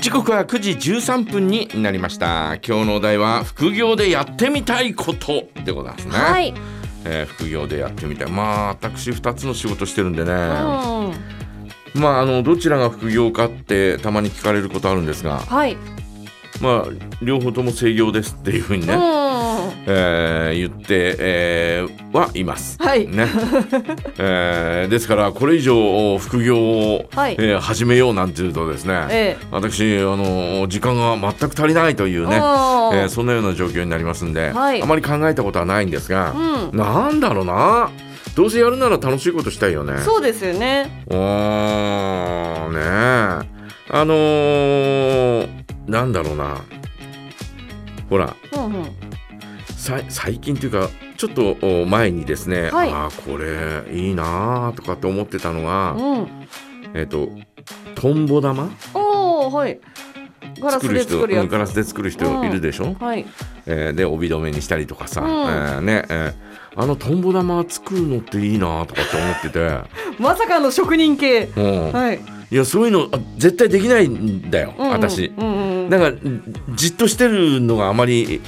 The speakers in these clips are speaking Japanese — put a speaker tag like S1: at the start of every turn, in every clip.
S1: 時刻は9時13分になりました今日のお題は副業でやってみたいことでございますね、
S2: はい。
S1: えー副業でやってみたいまあ私2つの仕事してるんでね、
S2: うん。
S1: まああのどちらが副業かってたまに聞かれることあるんですが
S2: はい。
S1: まあ両方とも制業ですっていうふうにね、
S2: うん。
S1: えー言って、えーはいます。
S2: はい。
S1: ね。えーですからこれ以上副業を、
S2: はい。
S1: えー始めようなんていうとですね、
S2: ええ。
S1: 私あの時間が全く足りないというね、え
S2: うん
S1: ーそんなような状況になりますんで、
S2: はい。
S1: あまり考えたことはないんですが、
S2: うん。
S1: なんだろうな。どうせやるなら楽しいことしたいよね。
S2: そうですよね。
S1: おーねえ。あのーなんだろうな。ほら。
S2: うんうん。
S1: さ最近というかちょっとお前にですね、
S2: はい
S1: ああこれいいなーとかって思ってたのが、
S2: うん。
S1: えっ、とトンボ玉？
S2: おおはい。ガラスで
S1: 作る人。うんガラスで作る人いるでしょ、
S2: はい。
S1: えーで帯留めにしたりとかさ、
S2: うん
S1: えーねえーあのトンボ玉作るのっていいなとかって思ってて、
S2: まさかの職人系。
S1: うん
S2: はい。
S1: いやそういうのあ絶対できないんだよ、
S2: うんうん
S1: 私。
S2: うんうん。
S1: なんかじっとしてるのがあまり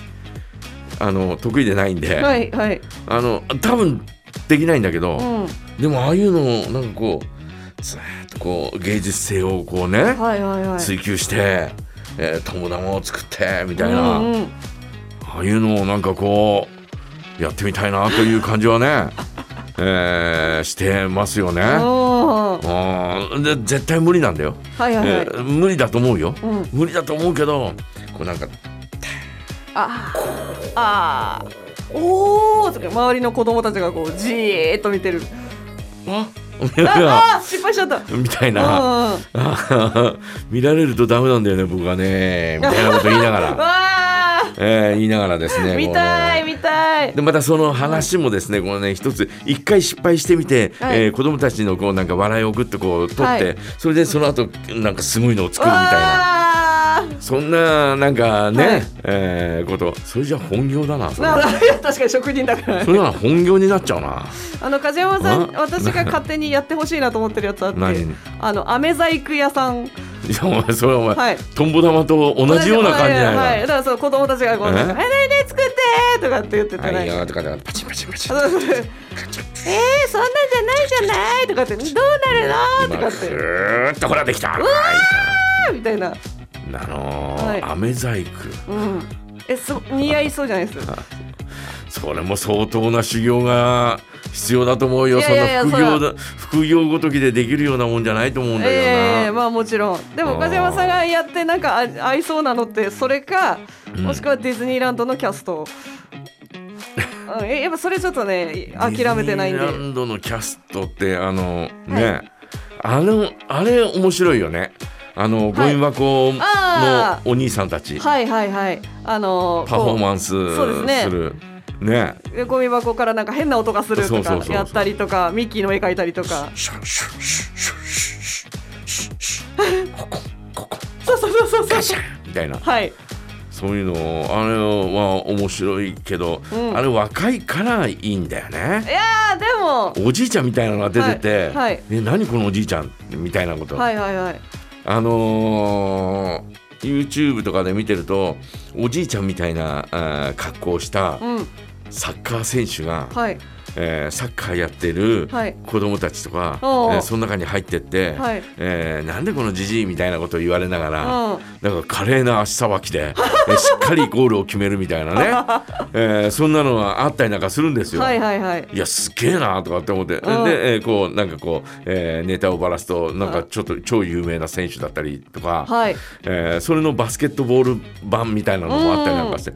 S1: あの得意でないんで、
S2: はいはい。
S1: あの多分できないんだけど、
S2: うん。
S1: でもああいうのをなんかこうずーっとこう芸術性をこうね、
S2: はいはいはい。
S1: 追求して、えー友達を作ってみたいな、
S2: うんうん
S1: ああいうのをなんかこうやってみたいなという感じはね、えーしてますよね。で絶対無理なんだよ、
S2: はいはいはい
S1: え。ー無理だと思うよ、
S2: うん。
S1: 無理だと思うけどこうなんか
S2: あーあー。おお。周りの子供たちがこうじーっと見てる。
S1: あ
S2: あ失敗しちゃった。
S1: みたいな。見られるとダメなんだよね僕はねみたいなこと言いながら。えー言いながらですね
S2: 見たい見たい。
S1: でまたその話もですねこのね一つ一回失敗してみて、
S2: はい
S1: えー子供たちのこうなんか笑いをぐっとこう取って、
S2: はい
S1: それでその後なんかすごいのを作るみたいな
S2: あ
S1: そんななんかね、
S2: はい。
S1: えーこと。それじゃ本業だなそれ。
S2: な 確かに職人だから。
S1: それなら本業になっちゃうな。
S2: あの梶山さん
S1: あ？
S2: 私が 勝手にやってほしいなと思ってるやつあって
S1: 何？
S2: あの飴細工屋さん。
S1: いやお前それはお前、
S2: はい。
S1: トンボ玉と同じような感じじゃな
S2: はい。はい。だからそう子供たちがこう
S1: え
S2: なんか「えねえ作って!」とかって言ってて
S1: はいとかでパチンパチンパチン。
S2: えー、そんなんじゃないじゃないとかって「どうなるの?」とかって。
S1: 今ふーっとほらできた。
S2: みたいな
S1: あのー
S2: はい。
S1: 飴細工。
S2: うん。えそ似合いそうじゃないです？か
S1: それも相当な修行が必要だと思うよ。そんな副業だ副業ごときでできるようなもんじゃないと思うんだけどな、
S2: ええまあもちろん。でも
S1: あー
S2: 梶山さんがやってなんかあ合いそうなのってそれか、
S1: うん。
S2: もしくはディズニーランドのキャスト。うんえやっぱそれちょっとね諦めてないんで。
S1: ディズニーランドのキャストってあのね、あのあれ面白いよねあのゴミ箱のお兄さんたち、
S2: はいはいはい。あの
S1: パフォーマン
S2: スす
S1: る。ね、
S2: ゴミ箱からなんか変な音がするとかやったりとかミッキーの絵描いたりとか。そうそうそうそうそう。
S1: みたいな。
S2: はい。
S1: そういうのあれは面白いけど、
S2: うん、
S1: あれ若いからいいんだよね。
S2: いやでも。
S1: おじいちゃんみたいなのが出てて、
S2: はいはい、
S1: ね、何このおじいちゃんみたいなこと。
S2: はいはいはい。
S1: あのー YouTube とかで見てるとおじいちゃんみたいな格好をした
S2: うん。
S1: サッカー選手が、
S2: はい
S1: えーサッカーやってる
S2: はい。
S1: 子供たちとか、
S2: おう
S1: えーその中に入ってって、
S2: はい。
S1: えーなんでこのじじいみたいなことを言われながら、
S2: うん。
S1: なんか華麗な足さばきで、えしっかりゴールを決めるみたいなね、えーそんなのがあったりなんかするんですよ。
S2: はいはいはい。
S1: いやすげえなとかって思って、
S2: うん。
S1: で、えーこうなんかこう、えーネタをばらすとなんかちょっと超有名な選手だったりとか、
S2: はい。
S1: えーそれのバスケットボール版みたいなのもあったりなんかして、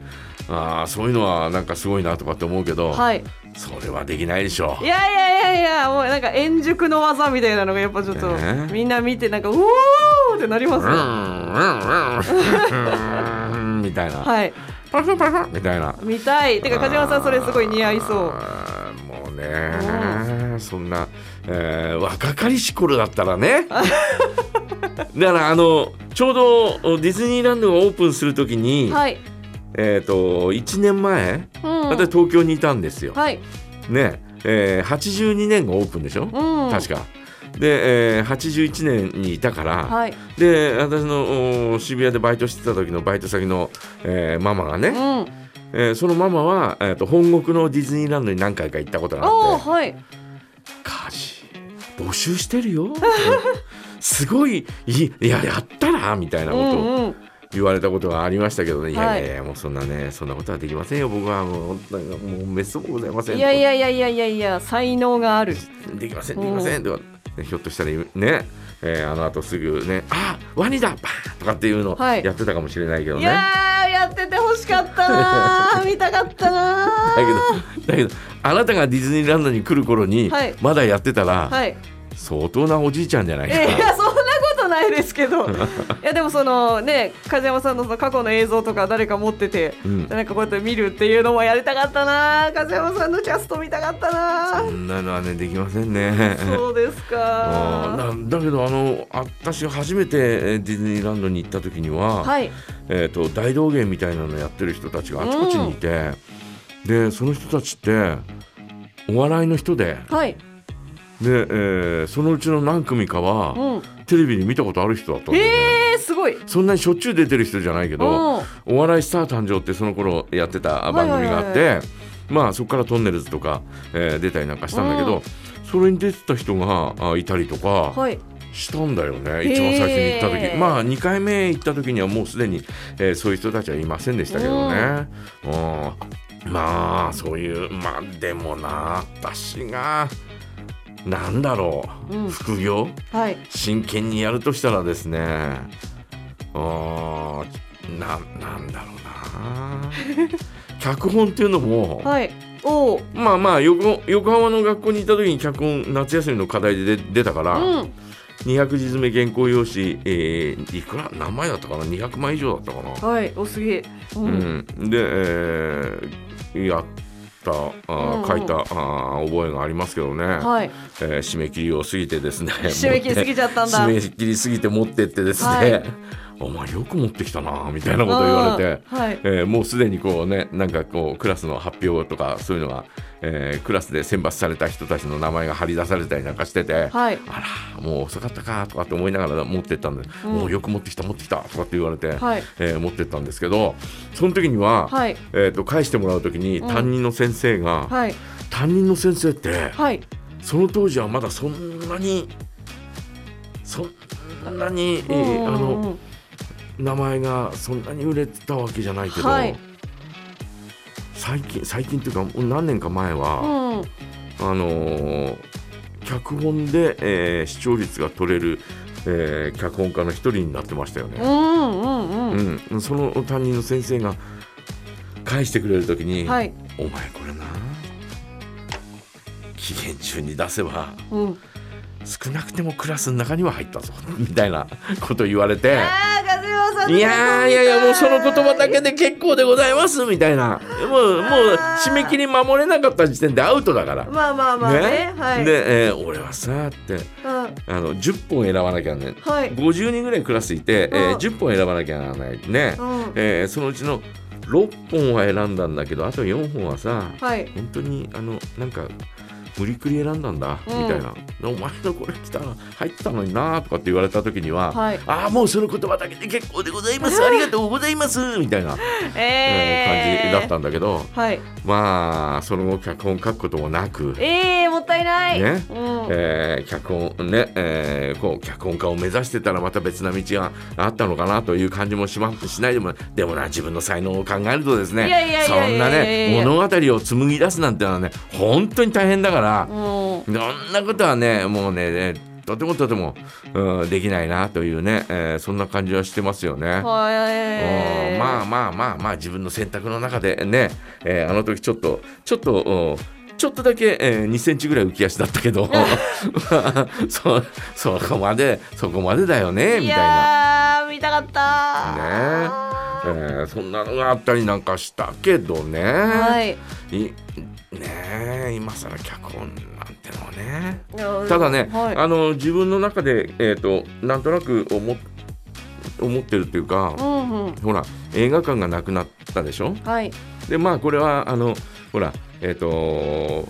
S1: あーそういうのはなんかすごいなとかって思うけど、
S2: はい
S1: それはできないでしょ
S2: い。やいやいやいやもうなんか円熟の技みたいなのがやっぱちょっと
S1: ね。
S2: みんな見てなんかうおーってなります
S1: みたいな、
S2: はい。
S1: パフパフみたいな。
S2: 見たい。てか梶山さんそれすごい似合いそう。
S1: もうねそんな、えー若かりし頃だったらね。だからあのちょうどディズニーランドがオープンするときに、
S2: はい。
S1: えっ、と1年前
S2: うん
S1: 私東京にいたんですよ。
S2: はい。
S1: ね、えー82年がオープンでしょ、
S2: うん。
S1: 確か。で、えー、81年にいたから、
S2: はい。
S1: で私のお渋谷でバイトしてた時のバイト先の、えーママがね、
S2: うん。
S1: えーそのママは、えー、と本国のディズニーランドに何回か行ったことがあって
S2: はい「
S1: 家事募集してるよ」すごいいややったらみたいな
S2: う
S1: ことを
S2: んうん
S1: 言われたことがありましたけどね、い、
S2: はい。
S1: やいやいやもうそんなねそんなことはできませんよ。僕はもう本当にもうめっそうもございません
S2: いやいやいやいやいやいや才能がある。
S1: できませんできませんと。か、ひょっとしたらね、えーあの後すぐね「あワニだバーン!」とかっていうのやってたかもしれないけど
S2: い
S1: ね、
S2: やーやってて欲しかったなー。見たかったな
S1: だけどだけどあなたがディズニーランドに来る頃に、
S2: はい。
S1: まだやってたら、
S2: ーはい。
S1: 相当なおじいちゃんじゃない
S2: い
S1: か。な。
S2: やそんないですけど。いやでもそのね梶山さんのその過去の映像とか誰か持ってて、
S1: うん。
S2: なんかこうやって見るっていうのもやりたかったな梶山さんのキャスト見たかったな。
S1: そんなのはねできませんね。
S2: そうです
S1: あ
S2: か
S1: ーだだけどあの私初めてえーディズニーランドに行った時には、
S2: はい。
S1: えー、と大道芸みたいなのやってる人たちがあちこちにいて、でその人たちってお笑いの人で
S2: はい。
S1: で、えーそのうちの何組かは、
S2: うん
S1: テレビに見たことある人だったんだよね。
S2: えー、すごい。
S1: そんなにしょっちゅう出てる人じゃないけど、
S2: うん。
S1: お笑いスター誕生ってその頃やってた番組があって、まあそこからトンネルズとか、えー出たりなんかしたんだけど、
S2: うん。
S1: それに出てた人があいたりとか
S2: はい。
S1: したんだよね、一番最初に行った時。まあ2回目行った時にはもうすでに、えーそういう人たちはいませんでしたけどね、うん。まあそういうまあでもな私がなんだろう、
S2: うん。
S1: 副業？
S2: はい。
S1: 真剣にやるとしたらですね。あーななんだろうな。脚本っていうのも、
S2: はい。おお
S1: まあまあ横横浜の学校にいた時に脚本夏休みの課題で出出たから、
S2: うん。
S1: 200字詰め原稿用紙、えーいくら？何枚だったかな？200枚以上だったかな、
S2: はいおすげえ。う
S1: うん。で、えーやったあ
S2: うんうん。
S1: ー書いた、あー覚えがありますけどね、
S2: はい。
S1: えー締め切りを過ぎてですね。
S2: 締め切り過ぎちゃったんだ。
S1: 締め切り過ぎて持ってってですね、
S2: はい
S1: お前よく持ってきたなみたいなこと言われて。
S2: はい。
S1: えーもうすでにこうねなんかこうクラスの発表とかそういうのが、えークラスで選抜された人たちの名前が張り出されたりなんかしてて、
S2: はい。
S1: あらもう遅かったかとかって思いながら持ってったんで、
S2: うん。
S1: もうよく持ってきた持ってきたとかって言われて、
S2: はい。
S1: えー持ってったんですけどその時には、
S2: はい。
S1: えー、と返してもらう時に
S2: うん。
S1: 担任の先生が、
S2: はい。
S1: 担任の先生って
S2: はい。
S1: その当時はまだそんなにそんなに、えーあの
S2: の
S1: 名前がそんなに売れてたわけじゃないけど、
S2: はい。
S1: 最近最近っていうか何年か前は、
S2: うん。
S1: あのー脚本で、えー視聴率が取れる、えー脚本家の一人になってましたよね。
S2: うんうんうん。
S1: うん、その担任の先生が返してくれる時に、
S2: はい。
S1: お前これな期限中に出せば
S2: うん。
S1: 少なくてもクラスの中には入ったぞみたいなこと言われて。
S2: あー
S1: いやーい。やいやもうその言葉だけで結構でございますみたいな。もうもう締め切り守れなかった時点でアウトだから。
S2: まあまあまあね。はい。
S1: で、えー俺はさって
S2: うん。
S1: あの10本選ばなきゃね。
S2: はい。
S1: 50人ぐらいクラスいて、えー
S2: うん。
S1: 10本選ばなきゃならないね、
S2: うん。
S1: えーそのうちの6本は選んだんだけどあと4本はさ
S2: はい。
S1: 本当にあのなんか無理くり選んだんだ、
S2: うん。
S1: みたいな。お前のこれ来たら入ってたのになとかって言われた時には、
S2: はい。
S1: ああもうその言葉だけで結構でございます。ありがとうございます。みたいな、えー。感じだったんだけど
S2: はい。
S1: まあその後脚本書くこともなく、
S2: えーもったいない。
S1: ね。
S2: うん。
S1: えー脚本ね、えーこう脚本家を目指してたらまた別な道があったのかなという感じもしますしないでもでもな自分の才能を考えるとですねそんなね物語を紡ぎ出すなんてのはね本当に大変だから
S2: うん。
S1: そんなことはねもうねねとてもとても、うん、できないなというね、えーそんな感じはしてますよね。
S2: はい。
S1: うんまあまあまあまあ自分の選択の中でね、えーあの時ちょっとちょっとうんちょっとだけ、えー2センチぐらい浮き足だったけど そそこまでそこまでだよねみ
S2: い
S1: たいな、
S2: やー見たかった
S1: えーそんなのがあったりなんかしたけどね、
S2: はい。
S1: いねえ今更脚本なんてのはね。ただね、
S2: はい。
S1: あの自分の中で、えー、となんとなく思っ思ってるっていうか、
S2: うんうん。
S1: ほら映画館がなくなったでしょ？
S2: はい。
S1: でまあこれはあのほらえっ、と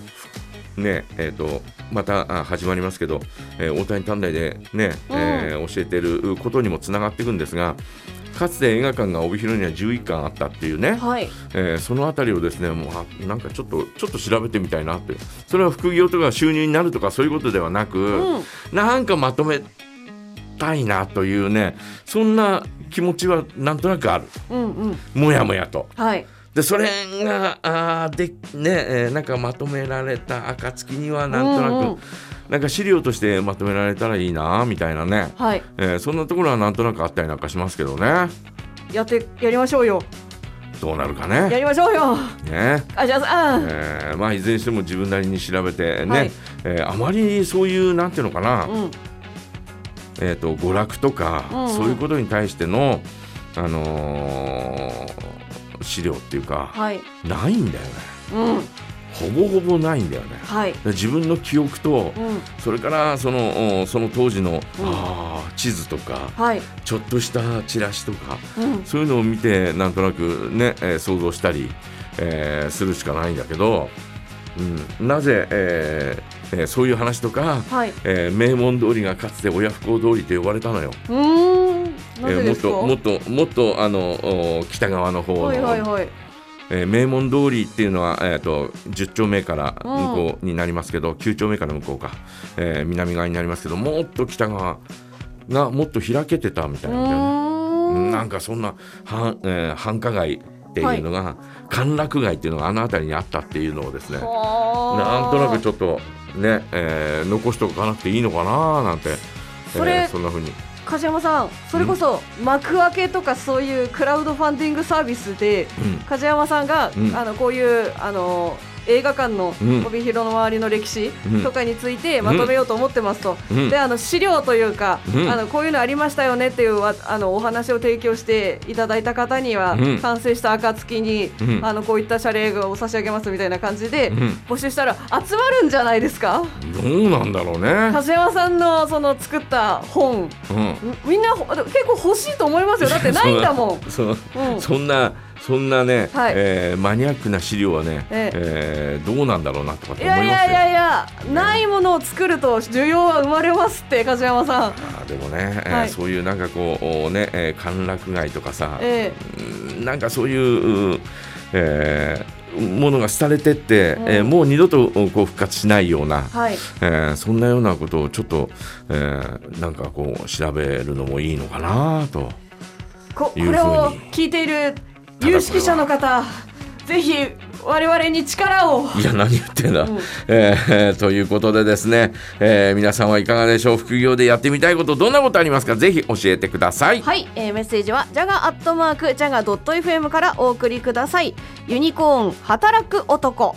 S1: ねえっ、とまたあ始まりますけど、えー大谷短大でね、
S2: うん。
S1: えー教えてることにもつながっていくんですがかつて映画館が帯広には11館あったっていうね、
S2: はい。
S1: えーそのあたりをですねもうあなんかちょっとちょっと調べてみたいなって。それは副業とか収入になるとかそういうことではなく、
S2: うん。
S1: なんかまとめたいなというねそんな気持ちはなんとなくある。
S2: うんうん。
S1: もやもやと。
S2: はい
S1: でそれがあーでね、えーなんかまとめられた暁にはなんとなく、
S2: うんうん。
S1: なんか資料としてまとめられたらいいなみたいなね、
S2: はい。
S1: えーそんなところはなんとなくあったりなんかしますけどね。
S2: やってやりましょうよ。
S1: どうなるか
S2: や
S1: ね。
S2: りましょうよ。
S1: ね。
S2: あじゃあ
S1: えーまあ、いずれにしても自分なりに調べてね、
S2: はい。
S1: えーあまりそういうなんていうのかな、
S2: うん。
S1: えー、と娯楽とか、
S2: うんうん。
S1: そういうことに対しての、あのー資料っていうか
S2: はい。
S1: ないんだよね。
S2: うん。
S1: ほぼほぼないんだよね。
S2: はい。
S1: で自分の記憶と
S2: うん。
S1: それからそのおその当時の、
S2: うん。
S1: あー地図とか
S2: はい。
S1: ちょっとしたチラシとか
S2: うん。
S1: そういうのを見てなんとなくね、えー想像したり、えーするしかないんだけど、うん、なぜ、えーえーそういう話とか、
S2: はい。
S1: えー名門通りがかつて親不孝通りと呼ばれたのよ。えーもっともっともっとあのお北側の方の、
S2: はいはいはい。
S1: えー名門通りっていうのは、えー、と10丁目から向こうになりますけど、9丁目から向こうか、えー南側になりますけどもっと北側がもっと開けてたみた
S2: う
S1: いな。ね。なんかそんな繁,、えー繁華街っていうのが、歓楽街っていうのがあの辺りにあったっていうのをですねなんとなくちょっとね、えー残しておかなくていいのかななんて、えーそんな風に
S2: 梶山さんそれこそ幕開けとかそういうクラウドファンディングサービスで
S1: うん。
S2: 梶山さんが、
S1: うん。
S2: あのこういうあの映画館の
S1: うん。
S2: 帯広の周りの歴史
S1: うん。
S2: とかについてまとめようと思ってますと、
S1: うん。
S2: であの資料というか、
S1: うん。
S2: あのこういうのありましたよねっていうわあのお話を提供していただいた方には、
S1: うん。
S2: 完成した暁に、
S1: うん。
S2: あのこういった謝礼を差し上げますみたいな感じで、
S1: うん。
S2: 募集したら集まるんじゃないですか？
S1: どうなんだろうね。
S2: 梶山さんのその作った本
S1: うん。
S2: みんなほ結構欲しいと思いますよ。だってないんだもん。
S1: そう
S2: うん。
S1: そんなそんなね、
S2: はい
S1: えーマニアックな資料はね、
S2: え
S1: えーどうなんだろうなとかって
S2: い
S1: 思いますよ。
S2: やいやいやいや、ないものを作ると需要は生まれますって梶山さん。
S1: あーでもね、えー
S2: はい
S1: そういうなんかこうおね、えー歓楽街とかさ、
S2: え
S1: うんなんかそういう、うえーものが廃れてって、
S2: うん
S1: えーもう二度とこう復活しないような、
S2: えはい。
S1: えーそんなようなことをちょっと、えーなんかこう調べるのもいいのかなと。
S2: ここれを聞いている有識者の方、ぜひ我々に力を。
S1: いや何言ってんだ、
S2: うん
S1: えーということでですね、えー皆さんはいかがでしょう？副業でやってみたいことどんなことありますか？ぜひ教えてください
S2: はい、えーメッセージはジャガアットマークジャガドット FM からお送りください。ユニコーン働く男。